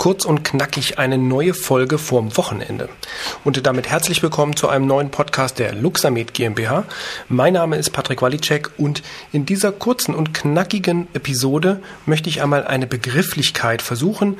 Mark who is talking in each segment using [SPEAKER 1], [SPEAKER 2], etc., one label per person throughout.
[SPEAKER 1] kurz und knackig eine neue Folge vorm Wochenende. Und damit herzlich willkommen zu einem neuen Podcast der Luxamed GmbH. Mein Name ist Patrick Walicek und in dieser kurzen und knackigen Episode möchte ich einmal eine Begrifflichkeit versuchen,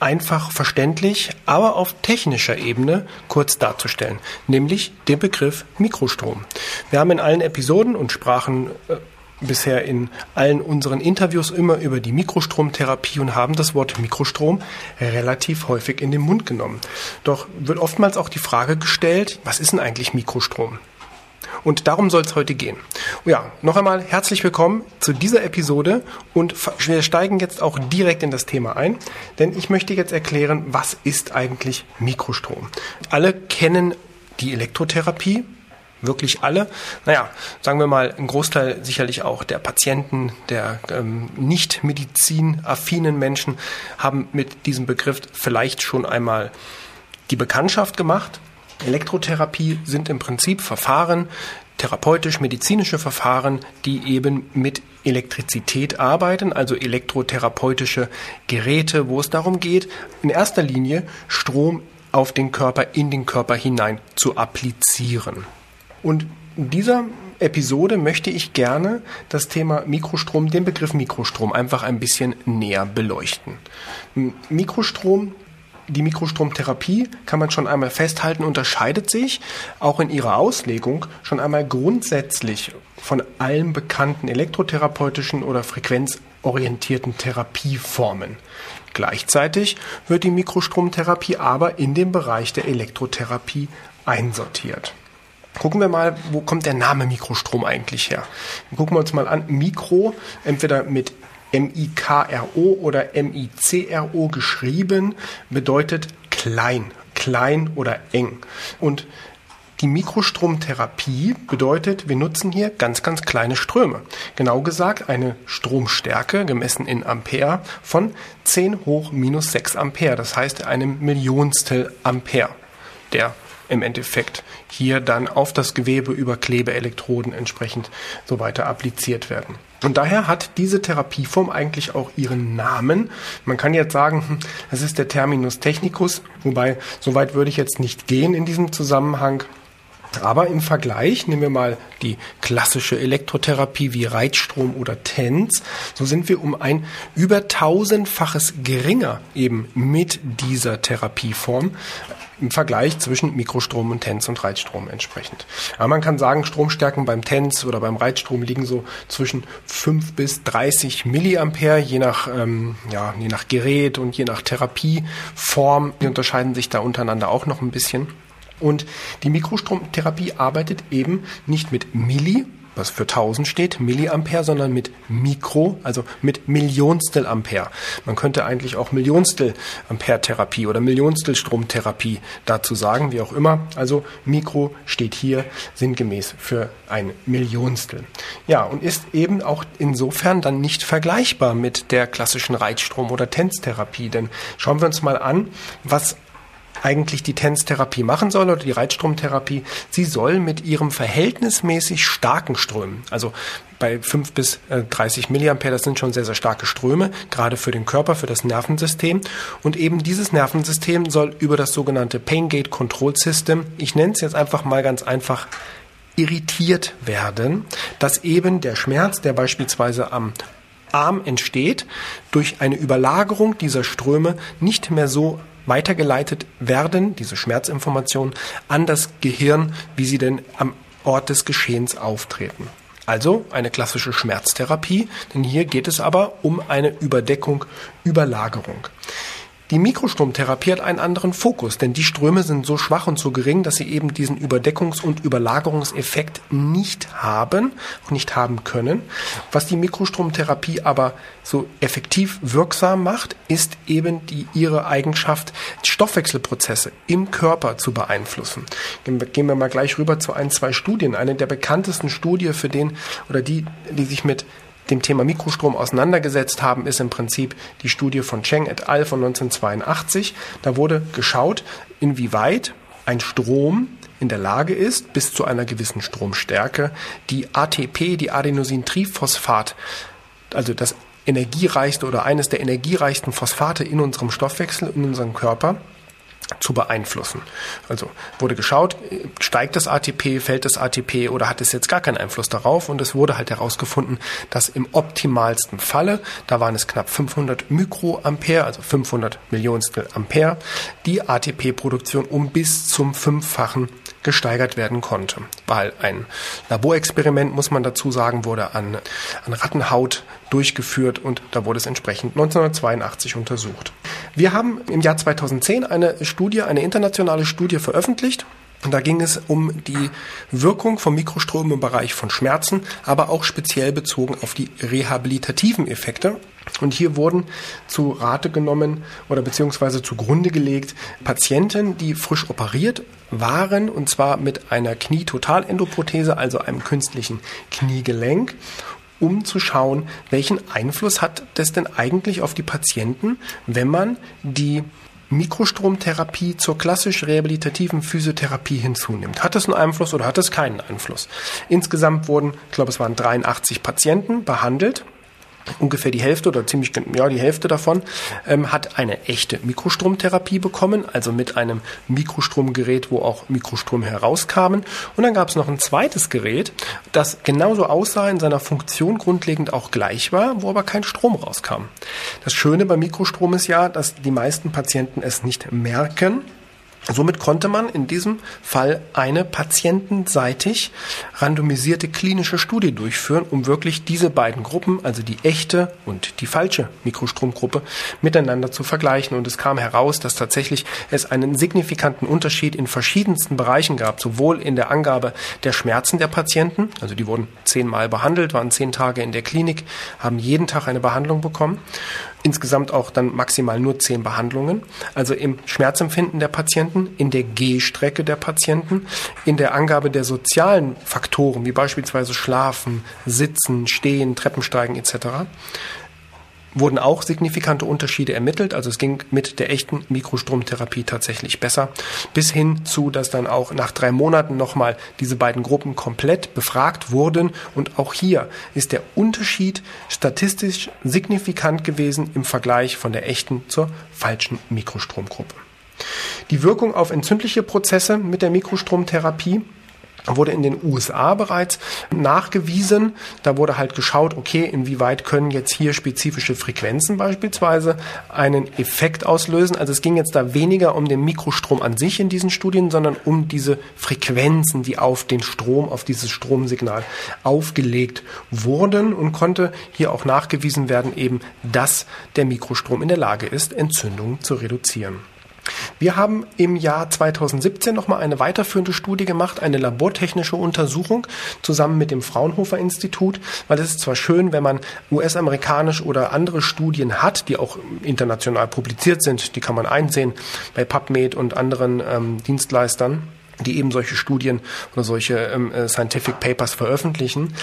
[SPEAKER 1] einfach verständlich, aber auf technischer Ebene kurz darzustellen, nämlich den Begriff Mikrostrom. Wir haben in allen Episoden und sprachen äh, bisher in allen unseren Interviews immer über die Mikrostromtherapie und haben das Wort Mikrostrom relativ häufig in den Mund genommen. Doch wird oftmals auch die Frage gestellt, was ist denn eigentlich Mikrostrom? Und darum soll es heute gehen. Ja, noch einmal herzlich willkommen zu dieser Episode und wir steigen jetzt auch direkt in das Thema ein, denn ich möchte jetzt erklären, was ist eigentlich Mikrostrom. Alle kennen die Elektrotherapie, wirklich alle. Naja, sagen wir mal, ein Großteil sicherlich auch der Patienten, der ähm, nicht medizinaffinen Menschen haben mit diesem Begriff vielleicht schon einmal die Bekanntschaft gemacht. Elektrotherapie sind im Prinzip Verfahren, therapeutisch-medizinische Verfahren, die eben mit Elektrizität arbeiten, also elektrotherapeutische Geräte, wo es darum geht, in erster Linie Strom auf den Körper, in den Körper hinein zu applizieren. Und in dieser Episode möchte ich gerne das Thema Mikrostrom, den Begriff Mikrostrom einfach ein bisschen näher beleuchten. Mikrostrom die Mikrostromtherapie, kann man schon einmal festhalten, unterscheidet sich auch in ihrer Auslegung schon einmal grundsätzlich von allen bekannten elektrotherapeutischen oder frequenzorientierten Therapieformen. Gleichzeitig wird die Mikrostromtherapie aber in den Bereich der Elektrotherapie einsortiert. Gucken wir mal, wo kommt der Name Mikrostrom eigentlich her? Gucken wir uns mal an. Mikro, entweder mit M-I-K-R-O oder M-I-C-R-O geschrieben, bedeutet klein, klein oder eng. Und die Mikrostromtherapie bedeutet, wir nutzen hier ganz, ganz kleine Ströme. Genau gesagt eine Stromstärke gemessen in Ampere von 10 hoch minus 6 Ampere. Das heißt einem Millionstel Ampere. Der im Endeffekt hier dann auf das Gewebe über Klebeelektroden entsprechend so weiter appliziert werden. Und daher hat diese Therapieform eigentlich auch ihren Namen. Man kann jetzt sagen, hm, das ist der Terminus technicus, wobei soweit würde ich jetzt nicht gehen in diesem Zusammenhang. Aber im Vergleich, nehmen wir mal die klassische Elektrotherapie wie Reitstrom oder TENS, so sind wir um ein über tausendfaches geringer eben mit dieser Therapieform im Vergleich zwischen Mikrostrom und TENS und Reitstrom entsprechend. Aber man kann sagen, Stromstärken beim TENS oder beim Reitstrom liegen so zwischen 5 bis 30 Milliampere, je nach, ähm, ja, je nach Gerät und je nach Therapieform. Die unterscheiden sich da untereinander auch noch ein bisschen. Und die Mikrostromtherapie arbeitet eben nicht mit Milli, was für 1000 steht, Milliampere, sondern mit Mikro, also mit Millionstel Ampere. Man könnte eigentlich auch Millionstel Ampere Therapie oder Millionstel Stromtherapie dazu sagen, wie auch immer. Also Mikro steht hier sinngemäß für ein Millionstel. Ja, und ist eben auch insofern dann nicht vergleichbar mit der klassischen Reitstrom- oder Tänztherapie. Denn schauen wir uns mal an, was eigentlich die TENS-Therapie machen soll oder die Reitstromtherapie. Sie soll mit ihrem verhältnismäßig starken Strömen, also bei 5 bis 30 äh, Milliampere, das sind schon sehr, sehr starke Ströme, gerade für den Körper, für das Nervensystem. Und eben dieses Nervensystem soll über das sogenannte Pain Gate Control System, ich nenne es jetzt einfach mal ganz einfach, irritiert werden, dass eben der Schmerz, der beispielsweise am Arm entsteht, durch eine Überlagerung dieser Ströme nicht mehr so weitergeleitet werden, diese Schmerzinformationen, an das Gehirn, wie sie denn am Ort des Geschehens auftreten. Also eine klassische Schmerztherapie, denn hier geht es aber um eine Überdeckung, Überlagerung. Die Mikrostromtherapie hat einen anderen Fokus, denn die Ströme sind so schwach und so gering, dass sie eben diesen Überdeckungs- und Überlagerungseffekt nicht haben, nicht haben können. Was die Mikrostromtherapie aber so effektiv wirksam macht, ist eben die, ihre Eigenschaft, Stoffwechselprozesse im Körper zu beeinflussen. Gehen wir mal gleich rüber zu ein, zwei Studien. Eine der bekanntesten Studien für den oder die, die sich mit dem Thema Mikrostrom auseinandergesetzt haben, ist im Prinzip die Studie von Cheng et al. von 1982. Da wurde geschaut, inwieweit ein Strom in der Lage ist, bis zu einer gewissen Stromstärke, die ATP, die Adenosintriphosphat, also das energiereichste oder eines der energiereichsten Phosphate in unserem Stoffwechsel, in unserem Körper zu beeinflussen. Also wurde geschaut, steigt das ATP, fällt das ATP oder hat es jetzt gar keinen Einfluss darauf? Und es wurde halt herausgefunden, dass im optimalsten Falle, da waren es knapp 500 Mikroampere, also 500 Millionstel Ampere, die ATP-Produktion um bis zum Fünffachen gesteigert werden konnte. Weil ein Laborexperiment, muss man dazu sagen, wurde an, an Rattenhaut durchgeführt und da wurde es entsprechend 1982 untersucht. Wir haben im Jahr 2010 eine Studie, eine internationale Studie veröffentlicht. Und da ging es um die Wirkung von Mikroströmen im Bereich von Schmerzen, aber auch speziell bezogen auf die rehabilitativen Effekte. Und hier wurden zu Rate genommen oder beziehungsweise zugrunde gelegt Patienten, die frisch operiert waren, und zwar mit einer Knietotalendoprothese, also einem künstlichen Kniegelenk um zu schauen, welchen Einfluss hat das denn eigentlich auf die Patienten, wenn man die Mikrostromtherapie zur klassisch rehabilitativen Physiotherapie hinzunimmt. Hat es einen Einfluss oder hat es keinen Einfluss? Insgesamt wurden, ich glaube, es waren 83 Patienten behandelt ungefähr die Hälfte oder ziemlich ja die Hälfte davon ähm, hat eine echte Mikrostromtherapie bekommen, also mit einem Mikrostromgerät, wo auch Mikrostrom herauskamen. Und dann gab es noch ein zweites Gerät, das genauso aussah, in seiner Funktion grundlegend auch gleich war, wo aber kein Strom rauskam. Das Schöne beim Mikrostrom ist ja, dass die meisten Patienten es nicht merken, Somit konnte man in diesem Fall eine patientenseitig randomisierte klinische Studie durchführen, um wirklich diese beiden Gruppen, also die echte und die falsche Mikrostromgruppe, miteinander zu vergleichen. Und es kam heraus, dass tatsächlich es einen signifikanten Unterschied in verschiedensten Bereichen gab, sowohl in der Angabe der Schmerzen der Patienten, also die wurden zehnmal behandelt, waren zehn Tage in der Klinik, haben jeden Tag eine Behandlung bekommen, insgesamt auch dann maximal nur zehn Behandlungen. Also im Schmerzempfinden der Patienten, in der Gehstrecke der Patienten, in der Angabe der sozialen Faktoren, wie beispielsweise Schlafen, Sitzen, Stehen, Treppensteigen etc wurden auch signifikante Unterschiede ermittelt. Also es ging mit der echten Mikrostromtherapie tatsächlich besser. Bis hin zu, dass dann auch nach drei Monaten nochmal diese beiden Gruppen komplett befragt wurden. Und auch hier ist der Unterschied statistisch signifikant gewesen im Vergleich von der echten zur falschen Mikrostromgruppe. Die Wirkung auf entzündliche Prozesse mit der Mikrostromtherapie wurde in den USA bereits nachgewiesen. Da wurde halt geschaut, okay, inwieweit können jetzt hier spezifische Frequenzen beispielsweise einen Effekt auslösen. Also es ging jetzt da weniger um den Mikrostrom an sich in diesen Studien, sondern um diese Frequenzen, die auf den Strom, auf dieses Stromsignal aufgelegt wurden und konnte hier auch nachgewiesen werden eben, dass der Mikrostrom in der Lage ist, Entzündungen zu reduzieren. Wir haben im Jahr 2017 nochmal eine weiterführende Studie gemacht, eine labortechnische Untersuchung zusammen mit dem Fraunhofer Institut, weil es ist zwar schön, wenn man US-amerikanisch oder andere Studien hat, die auch international publiziert sind, die kann man einsehen bei PubMed und anderen ähm, Dienstleistern die eben solche Studien oder solche ähm, äh, Scientific Papers veröffentlichen.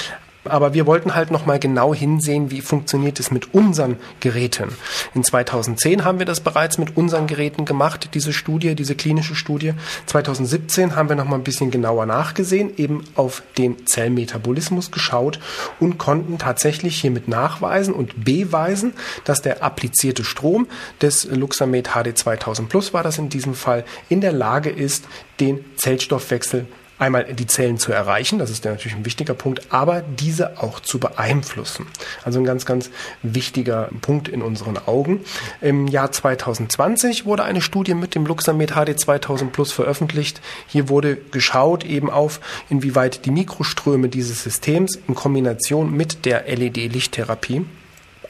[SPEAKER 1] Aber wir wollten halt nochmal genau hinsehen, wie funktioniert es mit unseren Geräten. In 2010 haben wir das bereits mit unseren Geräten gemacht, diese Studie, diese klinische Studie. 2017 haben wir nochmal ein bisschen genauer nachgesehen, eben auf den Zellmetabolismus geschaut und konnten tatsächlich hiermit nachweisen und beweisen, dass der applizierte Strom des Luxamed HD 2000 Plus war das in diesem Fall in der Lage ist, den Zellstoffwechsel einmal die Zellen zu erreichen, das ist natürlich ein wichtiger Punkt, aber diese auch zu beeinflussen. Also ein ganz, ganz wichtiger Punkt in unseren Augen. Im Jahr 2020 wurde eine Studie mit dem Luxamed HD 2000 Plus veröffentlicht. Hier wurde geschaut eben auf, inwieweit die Mikroströme dieses Systems in Kombination mit der LED-Lichttherapie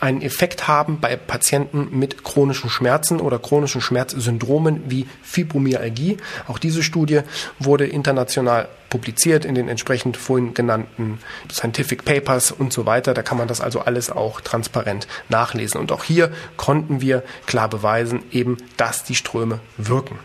[SPEAKER 1] einen Effekt haben bei Patienten mit chronischen Schmerzen oder chronischen Schmerzsyndromen wie Fibromyalgie. Auch diese Studie wurde international publiziert in den entsprechend vorhin genannten Scientific Papers und so weiter. Da kann man das also alles auch transparent nachlesen. Und auch hier konnten wir klar beweisen, eben, dass die Ströme wirken.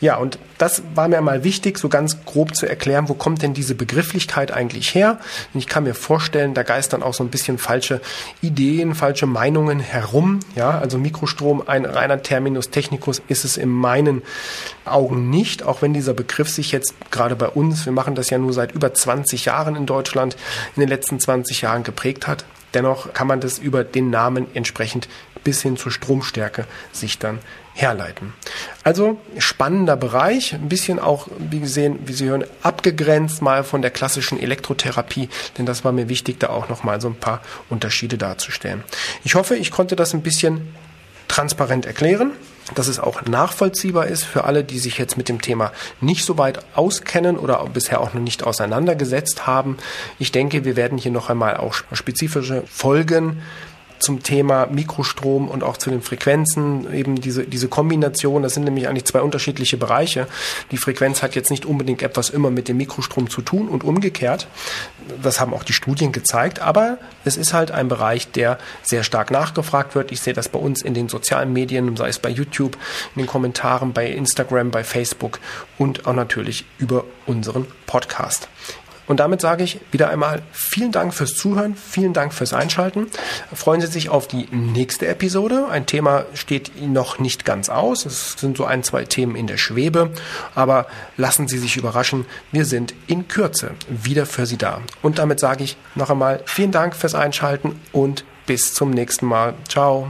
[SPEAKER 1] Ja, und das war mir mal wichtig, so ganz grob zu erklären, wo kommt denn diese Begrifflichkeit eigentlich her? Und ich kann mir vorstellen, da geistern auch so ein bisschen falsche Ideen, falsche Meinungen herum. Ja, also Mikrostrom, ein reiner Terminus technicus ist es in meinen Augen nicht, auch wenn dieser Begriff sich jetzt gerade bei uns, wir machen das ja nur seit über 20 Jahren in Deutschland, in den letzten 20 Jahren geprägt hat. Dennoch kann man das über den Namen entsprechend bis hin zur Stromstärke sich dann herleiten. Also spannender Bereich, ein bisschen auch, wie gesehen, wie Sie hören, abgegrenzt mal von der klassischen Elektrotherapie, denn das war mir wichtig, da auch nochmal so ein paar Unterschiede darzustellen. Ich hoffe, ich konnte das ein bisschen transparent erklären, dass es auch nachvollziehbar ist für alle, die sich jetzt mit dem Thema nicht so weit auskennen oder bisher auch noch nicht auseinandergesetzt haben. Ich denke, wir werden hier noch einmal auch spezifische Folgen zum Thema Mikrostrom und auch zu den Frequenzen, eben diese, diese Kombination, das sind nämlich eigentlich zwei unterschiedliche Bereiche. Die Frequenz hat jetzt nicht unbedingt etwas immer mit dem Mikrostrom zu tun und umgekehrt. Das haben auch die Studien gezeigt, aber es ist halt ein Bereich, der sehr stark nachgefragt wird. Ich sehe das bei uns in den sozialen Medien, sei es bei YouTube, in den Kommentaren, bei Instagram, bei Facebook und auch natürlich über unseren Podcast. Und damit sage ich wieder einmal vielen Dank fürs Zuhören, vielen Dank fürs Einschalten. Freuen Sie sich auf die nächste Episode. Ein Thema steht noch nicht ganz aus. Es sind so ein, zwei Themen in der Schwebe. Aber lassen Sie sich überraschen. Wir sind in Kürze wieder für Sie da. Und damit sage ich noch einmal vielen Dank fürs Einschalten und bis zum nächsten Mal. Ciao.